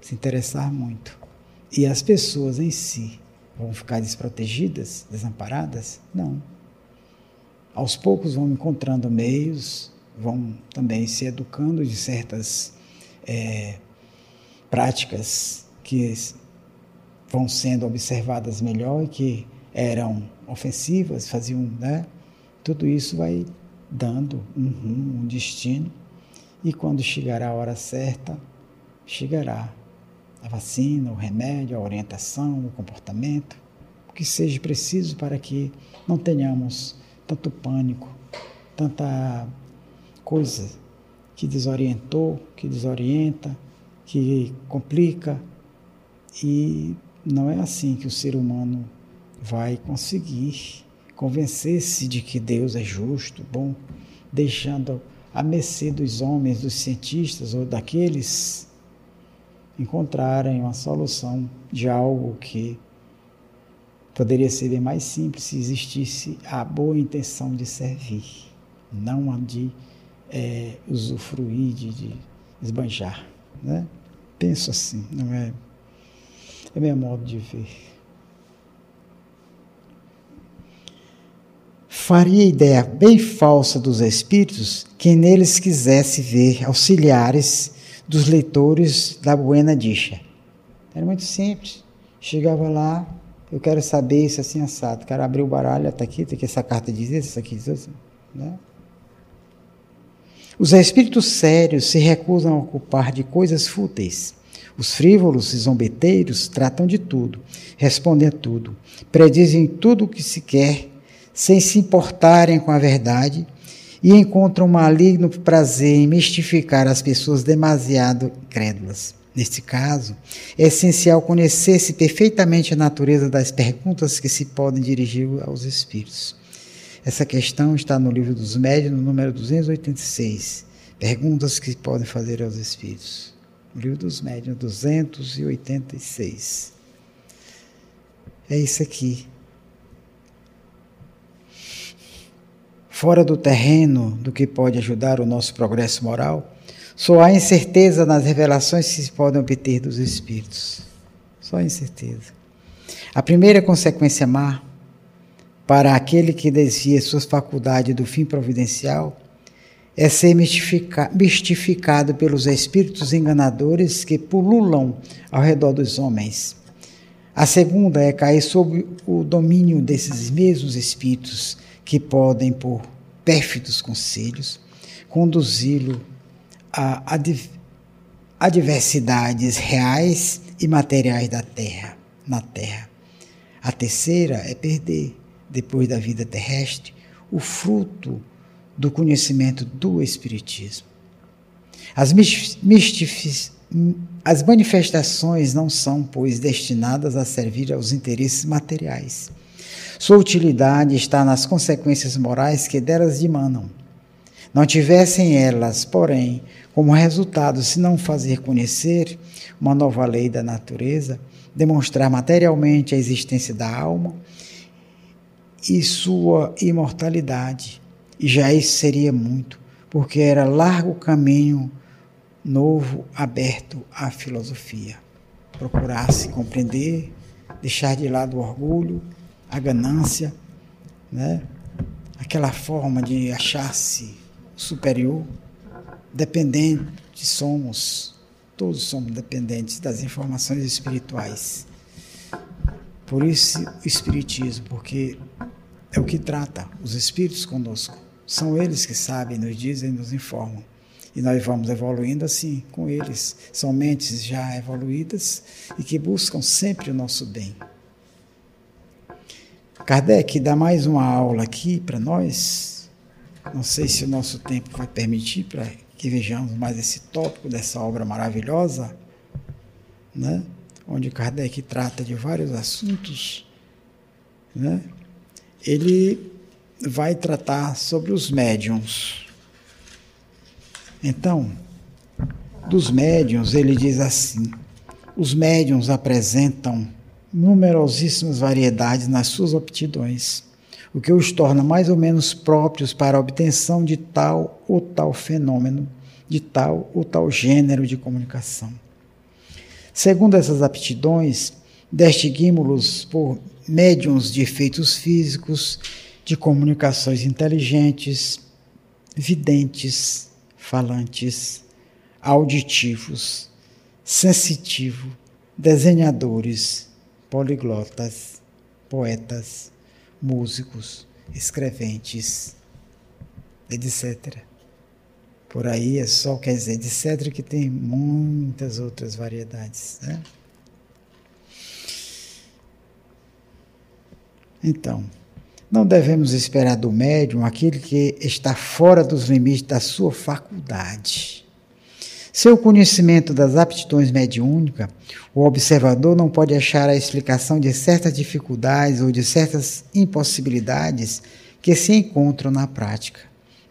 se interessar muito. E as pessoas em si Vão ficar desprotegidas, desamparadas? Não. Aos poucos vão encontrando meios, vão também se educando de certas é, práticas que vão sendo observadas melhor e que eram ofensivas, faziam, né? Tudo isso vai dando um rumo, um destino, e quando chegar a hora certa, chegará a vacina, o remédio, a orientação, o comportamento, o que seja preciso para que não tenhamos tanto pânico, tanta coisa que desorientou, que desorienta, que complica. E não é assim que o ser humano vai conseguir convencer-se de que Deus é justo, bom, deixando a mercê dos homens, dos cientistas ou daqueles encontrarem uma solução de algo que poderia ser bem mais simples se existisse a boa intenção de servir, não a de é, usufruir, de, de esbanjar. Né? Penso assim, não é? É meu modo de ver. Faria ideia bem falsa dos espíritos quem neles quisesse ver auxiliares dos leitores da Buena Dicha. Era muito simples. Chegava lá, eu quero saber isso assim assado. Quero abrir o baralho, está aqui, está aqui, essa carta diz isso, essa aqui diz isso. Né? Os espíritos sérios se recusam a ocupar de coisas fúteis. Os frívolos e zombeteiros tratam de tudo, respondem a tudo, predizem tudo o que se quer, sem se importarem com a verdade, e encontram maligno prazer em mistificar as pessoas demasiado crédulas. Neste caso, é essencial conhecer-se perfeitamente a natureza das perguntas que se podem dirigir aos espíritos. Essa questão está no livro dos médios, no número 286. Perguntas que se podem fazer aos espíritos. O livro dos médios, 286. É isso aqui. Fora do terreno do que pode ajudar o nosso progresso moral, só há incerteza nas revelações que se podem obter dos espíritos. Só incerteza. A primeira consequência má para aquele que desvia suas faculdades do fim providencial é ser mistificado pelos espíritos enganadores que pululam ao redor dos homens. A segunda é cair sob o domínio desses mesmos espíritos que podem, por pérfidos conselhos, conduzi-lo a adversidades reais e materiais da terra, na terra. A terceira é perder depois da vida terrestre, o fruto do conhecimento do Espiritismo. As, as manifestações não são, pois, destinadas a servir aos interesses materiais. Sua utilidade está nas consequências morais que delas dimanam. Não tivessem elas, porém, como resultado, se não fazer conhecer uma nova lei da natureza, demonstrar materialmente a existência da alma e sua imortalidade. E já isso seria muito, porque era largo caminho novo aberto à filosofia. Procurasse compreender, deixar de lado o orgulho, a ganância, né? aquela forma de achar-se superior, dependentes somos, todos somos dependentes das informações espirituais. Por isso o Espiritismo, porque é o que trata os espíritos conosco. São eles que sabem, nos dizem, nos informam. E nós vamos evoluindo assim com eles. São mentes já evoluídas e que buscam sempre o nosso bem. Kardec dá mais uma aula aqui para nós. Não sei se o nosso tempo vai permitir para que vejamos mais esse tópico dessa obra maravilhosa, né? onde Kardec trata de vários assuntos. Né? ele vai tratar sobre os médiums. Então, dos médiums, ele diz assim: os médiums apresentam numerosíssimas variedades nas suas aptidões, o que os torna mais ou menos próprios para a obtenção de tal ou tal fenômeno, de tal ou tal gênero de comunicação. Segundo essas aptidões, distinguimos-los por médiums de efeitos físicos, de comunicações inteligentes, videntes, falantes, auditivos, sensitivos, desenhadores, poliglotas, poetas, músicos, escreventes, etc. Por aí é só, quer dizer, etc., que tem muitas outras variedades. Né? Então, não devemos esperar do médium aquele que está fora dos limites da sua faculdade. Seu conhecimento das aptidões mediúnicas, o observador não pode achar a explicação de certas dificuldades ou de certas impossibilidades que se encontram na prática.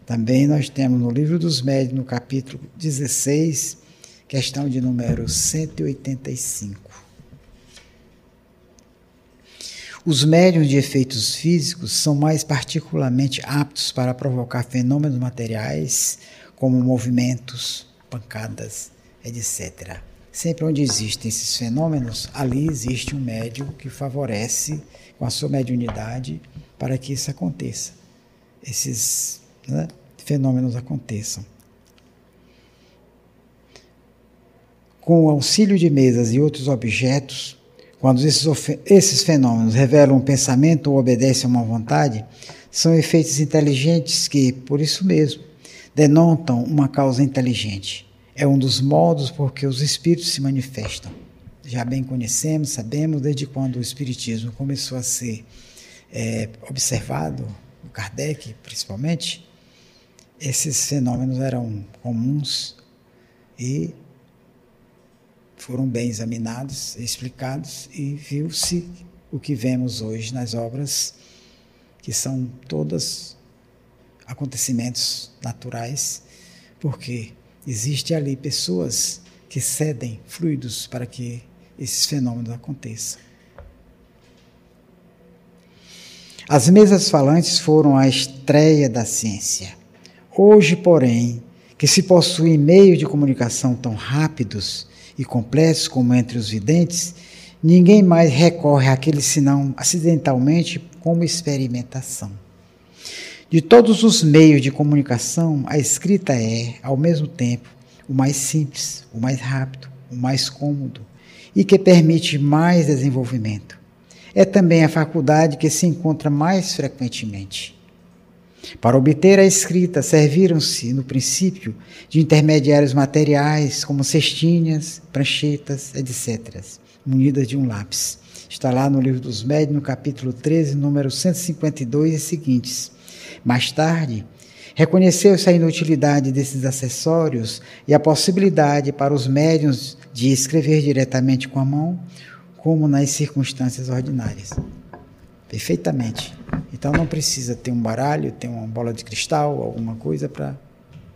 Também nós temos no livro dos médios, no capítulo 16, questão de número 185. Os médiums de efeitos físicos são mais particularmente aptos para provocar fenômenos materiais, como movimentos, pancadas, etc. Sempre onde existem esses fenômenos, ali existe um médium que favorece com a sua mediunidade para que isso aconteça, esses né, fenômenos aconteçam. Com o auxílio de mesas e outros objetos, quando esses, esses fenômenos revelam um pensamento ou obedecem a uma vontade, são efeitos inteligentes que, por isso mesmo, denotam uma causa inteligente. É um dos modos por que os espíritos se manifestam. Já bem conhecemos, sabemos desde quando o espiritismo começou a ser é, observado, o Kardec principalmente, esses fenômenos eram comuns e foram bem examinados, explicados e viu-se o que vemos hoje nas obras, que são todas acontecimentos naturais, porque existe ali pessoas que cedem fluidos para que esses fenômenos aconteçam. As mesas falantes foram a estreia da ciência. Hoje, porém, que se possuem meios de comunicação tão rápidos e complexos como entre os videntes, ninguém mais recorre àquele senão acidentalmente como experimentação. De todos os meios de comunicação, a escrita é, ao mesmo tempo, o mais simples, o mais rápido, o mais cômodo e que permite mais desenvolvimento. É também a faculdade que se encontra mais frequentemente. Para obter a escrita, serviram-se, no princípio, de intermediários materiais, como cestinhas, pranchetas, etc., munidas de um lápis. Está lá no Livro dos Médios, no capítulo 13, número 152 e seguintes. Mais tarde, reconheceu-se a inutilidade desses acessórios e a possibilidade para os médiuns de escrever diretamente com a mão, como nas circunstâncias ordinárias. Perfeitamente. Então não precisa ter um baralho, ter uma bola de cristal, alguma coisa para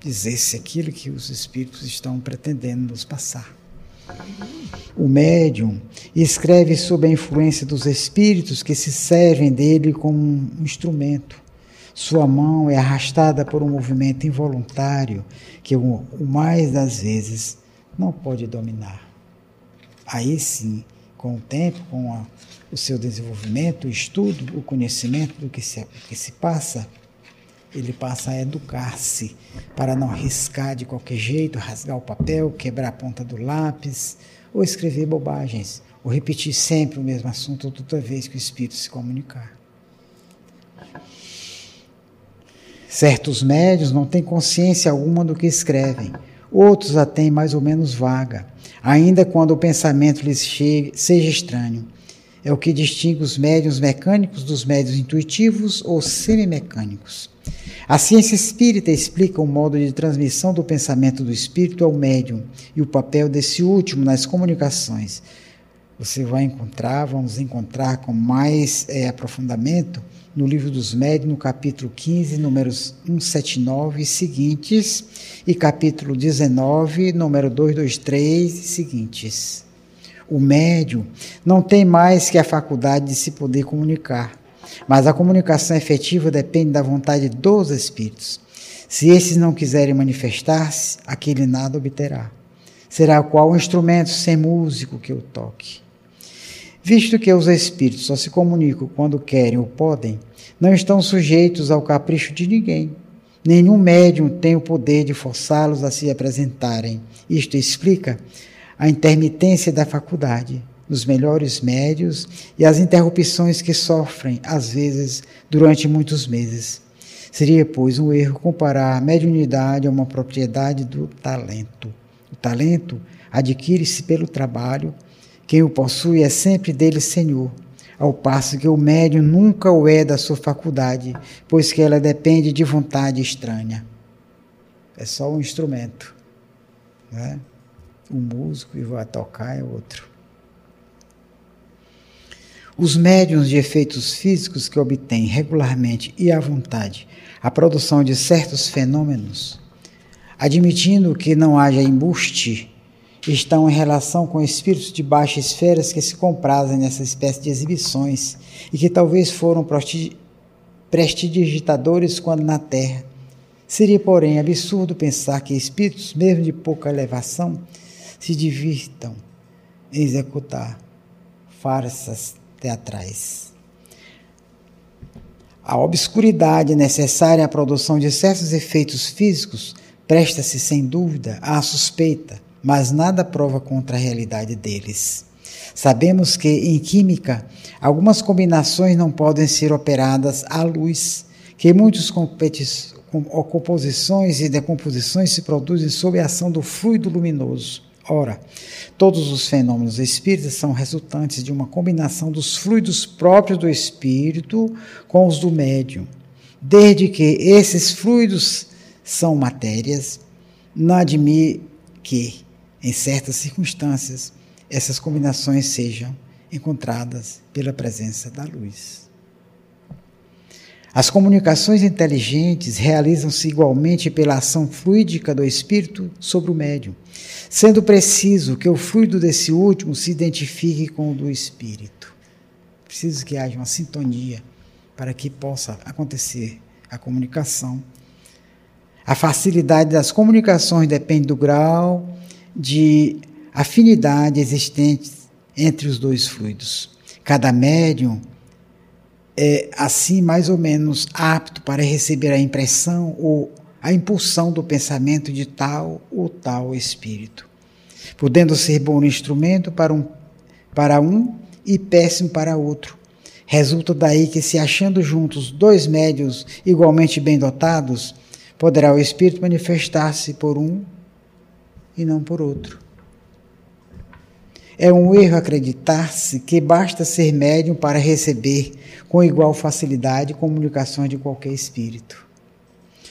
dizer se aquilo que os espíritos estão pretendendo nos passar. O médium escreve sob a influência dos espíritos que se servem dele como um instrumento sua mão é arrastada por um movimento involuntário que o, mais das vezes não pode dominar. Aí sim, com o tempo, com a, o seu desenvolvimento, o estudo, o conhecimento do que se, que se passa, ele passa a educar-se para não arriscar de qualquer jeito, rasgar o papel, quebrar a ponta do lápis ou escrever bobagens, ou repetir sempre o mesmo assunto toda vez que o espírito se comunicar. Certos médios não têm consciência alguma do que escrevem, outros a têm mais ou menos vaga, ainda quando o pensamento lhes chegue, seja estranho. É o que distingue os médios mecânicos dos médios intuitivos ou semimecânicos. A ciência espírita explica o modo de transmissão do pensamento do espírito ao médium e o papel desse último nas comunicações. Você vai encontrar, vamos encontrar com mais é, aprofundamento no livro dos médios, no capítulo 15, números 179 e seguintes, e capítulo 19, número 223 e seguintes. O médium não tem mais que a faculdade de se poder comunicar, mas a comunicação efetiva depende da vontade dos espíritos. Se esses não quiserem manifestar-se, aquele nada obterá. Será qual instrumento sem músico que o toque? Visto que os espíritos só se comunicam quando querem ou podem, não estão sujeitos ao capricho de ninguém. Nenhum médium tem o poder de forçá-los a se apresentarem. Isto explica a intermitência da faculdade dos melhores médios e as interrupções que sofrem, às vezes, durante muitos meses. Seria, pois, um erro comparar a mediunidade a uma propriedade do talento. O talento adquire-se pelo trabalho, quem o possui é sempre dele senhor ao passo que o médium nunca o é da sua faculdade, pois que ela depende de vontade estranha. É só um instrumento. Né? Um músico e vai tocar é outro. Os médiums de efeitos físicos que obtêm regularmente e à vontade a produção de certos fenômenos, admitindo que não haja embuste estão em relação com espíritos de baixas esferas que se comprazem nessa espécie de exibições e que talvez foram prestidigitadores quando na Terra. Seria, porém, absurdo pensar que espíritos, mesmo de pouca elevação, se divirtam em executar farsas teatrais. A obscuridade necessária à produção de certos efeitos físicos presta-se sem dúvida à suspeita, mas nada prova contra a realidade deles. Sabemos que, em química, algumas combinações não podem ser operadas à luz, que muitas composições e decomposições se produzem sob a ação do fluido luminoso. Ora, todos os fenômenos espíritas são resultantes de uma combinação dos fluidos próprios do espírito com os do médium. Desde que esses fluidos são matérias, não admire que, em certas circunstâncias, essas combinações sejam encontradas pela presença da luz. As comunicações inteligentes realizam-se igualmente pela ação fluídica do espírito sobre o médium, sendo preciso que o fluido desse último se identifique com o do espírito. Preciso que haja uma sintonia para que possa acontecer a comunicação. A facilidade das comunicações depende do grau de afinidade existente entre os dois fluidos. Cada médium é assim mais ou menos apto para receber a impressão ou a impulsão do pensamento de tal ou tal espírito, podendo ser bom instrumento para um, para um e péssimo para outro. Resulta daí que, se achando juntos dois médios igualmente bem dotados, poderá o espírito manifestar-se por um e não por outro. É um erro acreditar-se que basta ser médium para receber com igual facilidade comunicações de qualquer espírito.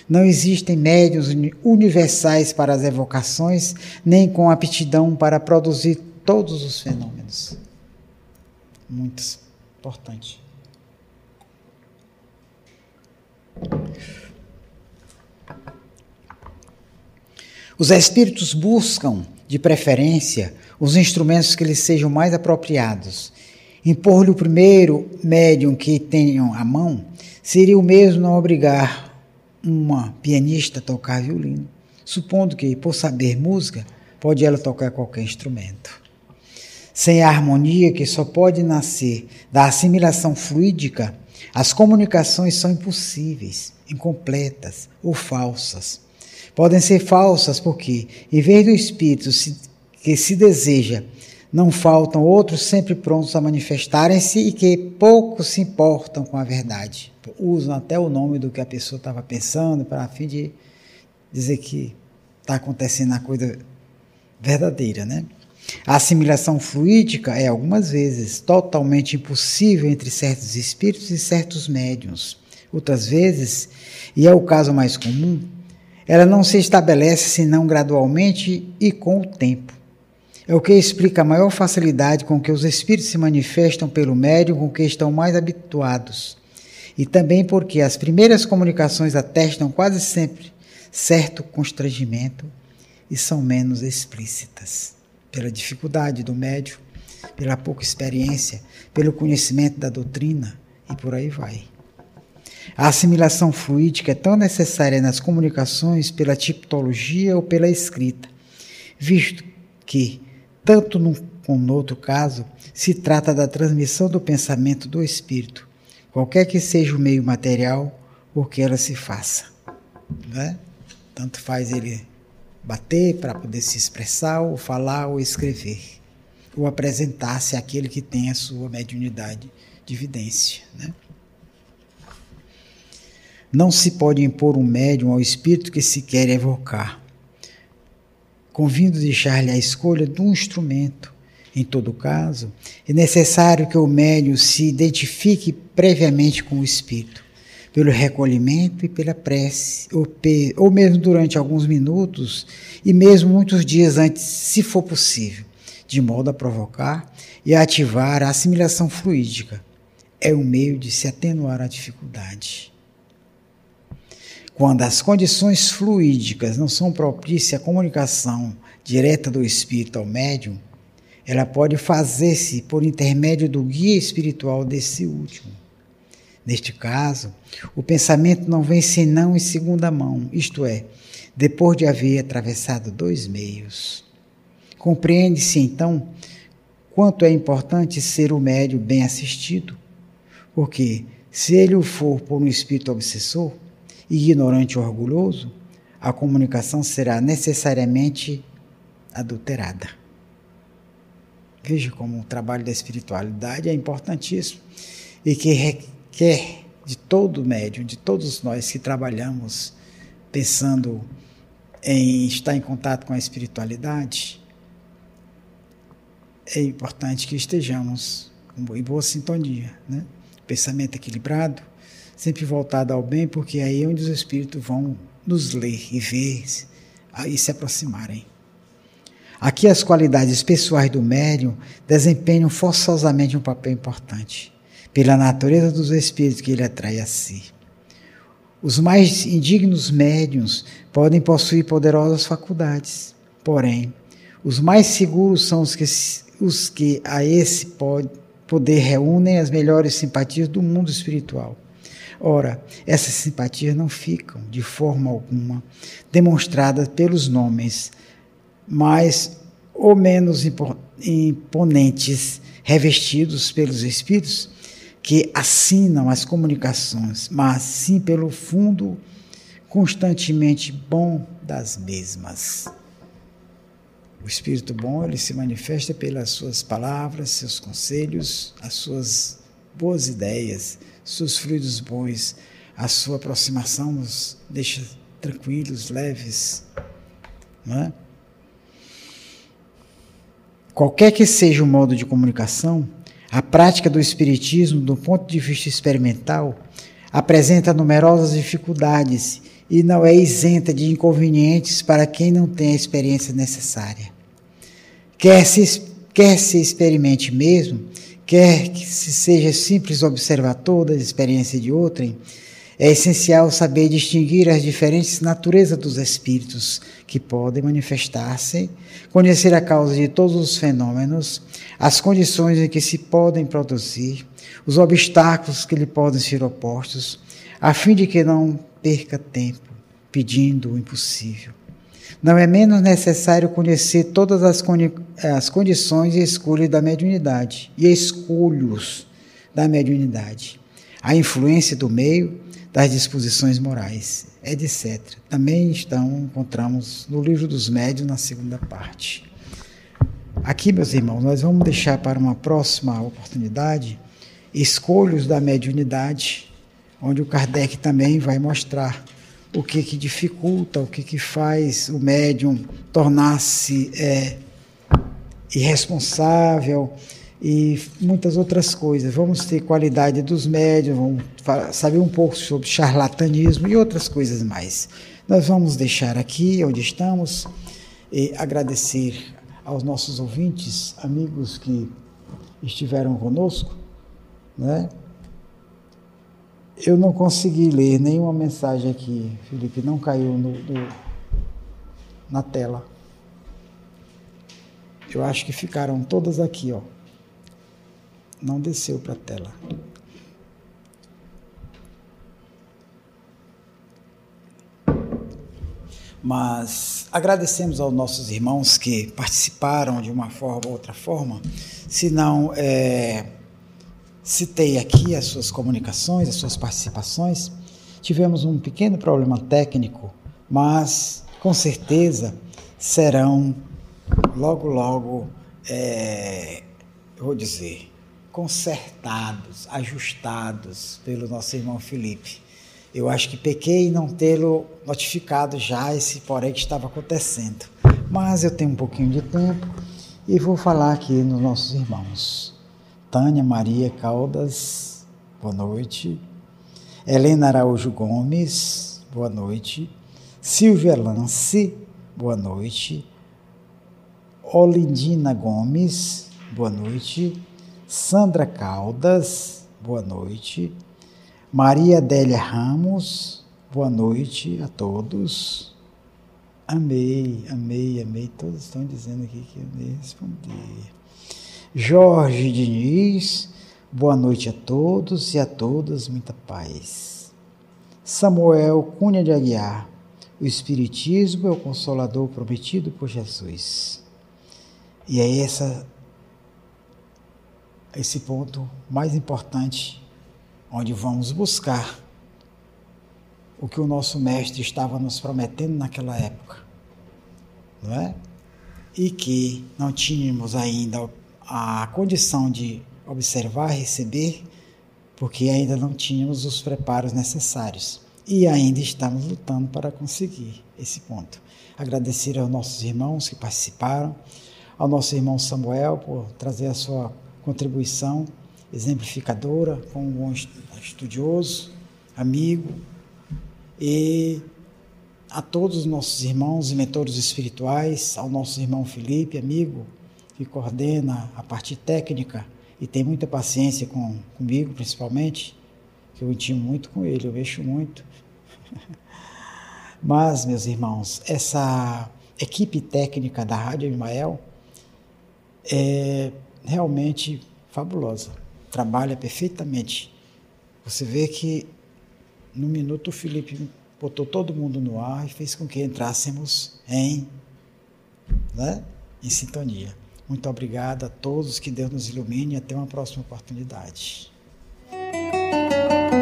Não existem médios universais para as evocações, nem com aptidão para produzir todos os fenômenos. Muito importante. Os espíritos buscam, de preferência, os instrumentos que lhes sejam mais apropriados. Impor-lhe o primeiro médium que tenham à mão seria o mesmo não obrigar uma pianista a tocar violino, supondo que, por saber música, pode ela tocar qualquer instrumento. Sem a harmonia que só pode nascer da assimilação fluídica, as comunicações são impossíveis, incompletas ou falsas. Podem ser falsas porque, em vez do espírito se que se deseja, não faltam outros sempre prontos a manifestarem-se e que pouco se importam com a verdade. Usam até o nome do que a pessoa estava pensando para a fim de dizer que está acontecendo a coisa verdadeira, né? A assimilação fluídica é algumas vezes totalmente impossível entre certos espíritos e certos médiums. Outras vezes, e é o caso mais comum, ela não se estabelece senão gradualmente e com o tempo. É o que explica a maior facilidade com que os espíritos se manifestam pelo médium com que estão mais habituados. E também porque as primeiras comunicações atestam quase sempre certo constrangimento e são menos explícitas. Pela dificuldade do médium, pela pouca experiência, pelo conhecimento da doutrina e por aí vai. A assimilação fluídica é tão necessária nas comunicações pela tipologia ou pela escrita, visto que tanto num como no outro caso, se trata da transmissão do pensamento do espírito, qualquer que seja o meio material por que ela se faça. Né? Tanto faz ele bater para poder se expressar, ou falar, ou escrever, ou apresentar-se àquele que tem a sua mediunidade de evidência. Né? Não se pode impor um médium ao espírito que se quer evocar convindo deixar-lhe a escolha de um instrumento. Em todo caso, é necessário que o médium se identifique previamente com o espírito, pelo recolhimento e pela prece, ou, pe ou mesmo durante alguns minutos e mesmo muitos dias antes, se for possível, de modo a provocar e ativar a assimilação fluídica. É um meio de se atenuar a dificuldade. Quando as condições fluídicas não são propícias à comunicação direta do espírito ao médium, ela pode fazer-se por intermédio do guia espiritual desse último. Neste caso, o pensamento não vem senão em segunda mão, isto é, depois de haver atravessado dois meios. Compreende-se então quanto é importante ser o médio bem assistido, porque se ele o for por um espírito obsessor, ignorante ou orgulhoso, a comunicação será necessariamente adulterada. Veja como o trabalho da espiritualidade é importantíssimo e que requer de todo médium, de todos nós que trabalhamos pensando em estar em contato com a espiritualidade, é importante que estejamos em boa sintonia, né? pensamento equilibrado, sempre voltado ao bem, porque aí é onde os espíritos vão nos ler e ver e se aproximarem. Aqui as qualidades pessoais do médium desempenham forçosamente um papel importante, pela natureza dos espíritos que ele atrai a si. Os mais indignos médiums podem possuir poderosas faculdades, porém, os mais seguros são os que, os que a esse poder reúnem as melhores simpatias do mundo espiritual. Ora, essas simpatias não ficam, de forma alguma, demonstradas pelos nomes mais ou menos imponentes revestidos pelos espíritos que assinam as comunicações, mas sim pelo fundo constantemente bom das mesmas. O espírito bom, ele se manifesta pelas suas palavras, seus conselhos, as suas boas ideias, seus fluidos bons, a sua aproximação nos deixa tranquilos, leves, não é? Qualquer que seja o modo de comunicação, a prática do Espiritismo, do ponto de vista experimental, apresenta numerosas dificuldades e não é isenta de inconvenientes para quem não tem a experiência necessária. Quer se, quer se experimente mesmo, quer que se seja simples observador da experiência de outrem, é essencial saber distinguir as diferentes naturezas dos espíritos que podem manifestar-se, conhecer a causa de todos os fenômenos, as condições em que se podem produzir, os obstáculos que lhe podem ser opostos, a fim de que não perca tempo pedindo o impossível. Não é menos necessário conhecer todas as, as condições e escolhas da mediunidade e escolhos da mediunidade, a influência do meio, das disposições morais, etc. Também estão, encontramos no livro dos médios, na segunda parte. Aqui, meus irmãos, nós vamos deixar para uma próxima oportunidade escolhos da mediunidade, onde o Kardec também vai mostrar o que, que dificulta, o que, que faz o médium tornar-se é, irresponsável, e muitas outras coisas. Vamos ter qualidade dos médios, vamos saber um pouco sobre charlatanismo e outras coisas mais. Nós vamos deixar aqui onde estamos e agradecer aos nossos ouvintes, amigos que estiveram conosco, né? Eu não consegui ler nenhuma mensagem aqui, Felipe, não caiu no, no, na tela. Eu acho que ficaram todas aqui, ó não desceu para a tela. Mas agradecemos aos nossos irmãos que participaram de uma forma ou outra forma. Se não, é, citei aqui as suas comunicações, as suas participações. Tivemos um pequeno problema técnico, mas com certeza serão logo, logo, é, vou dizer, consertados, ajustados pelo nosso irmão Felipe. Eu acho que pequei em não tê-lo notificado já esse porém que estava acontecendo. Mas eu tenho um pouquinho de tempo e vou falar aqui nos nossos irmãos. Tânia Maria Caldas, boa noite. Helena Araújo Gomes, boa noite. Silvia Lance, boa noite. Olindina Gomes, boa noite. Sandra Caldas, boa noite. Maria Adélia Ramos, boa noite a todos. Amei, amei, amei. Todos estão dizendo aqui que amei responder. Jorge Diniz, boa noite a todos e a todas, muita paz. Samuel Cunha de Aguiar, o Espiritismo é o consolador prometido por Jesus. E é essa, esse ponto mais importante, onde vamos buscar o que o nosso mestre estava nos prometendo naquela época, não é? E que não tínhamos ainda a condição de observar, receber, porque ainda não tínhamos os preparos necessários. E ainda estamos lutando para conseguir esse ponto. Agradecer aos nossos irmãos que participaram, ao nosso irmão Samuel por trazer a sua contribuição exemplificadora, como um bom estudioso, amigo, e a todos os nossos irmãos e mentores espirituais, ao nosso irmão Felipe, amigo, que coordena a parte técnica e tem muita paciência com, comigo, principalmente, que eu intimo muito com ele, eu mexo muito. Mas, meus irmãos, essa equipe técnica da Rádio Imael é realmente fabulosa, trabalha perfeitamente. Você vê que no minuto o Felipe botou todo mundo no ar e fez com que entrássemos em, né, em sintonia. Muito obrigado a todos, que Deus nos ilumine e até uma próxima oportunidade.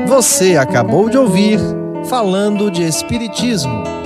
Você acabou de ouvir Falando de Espiritismo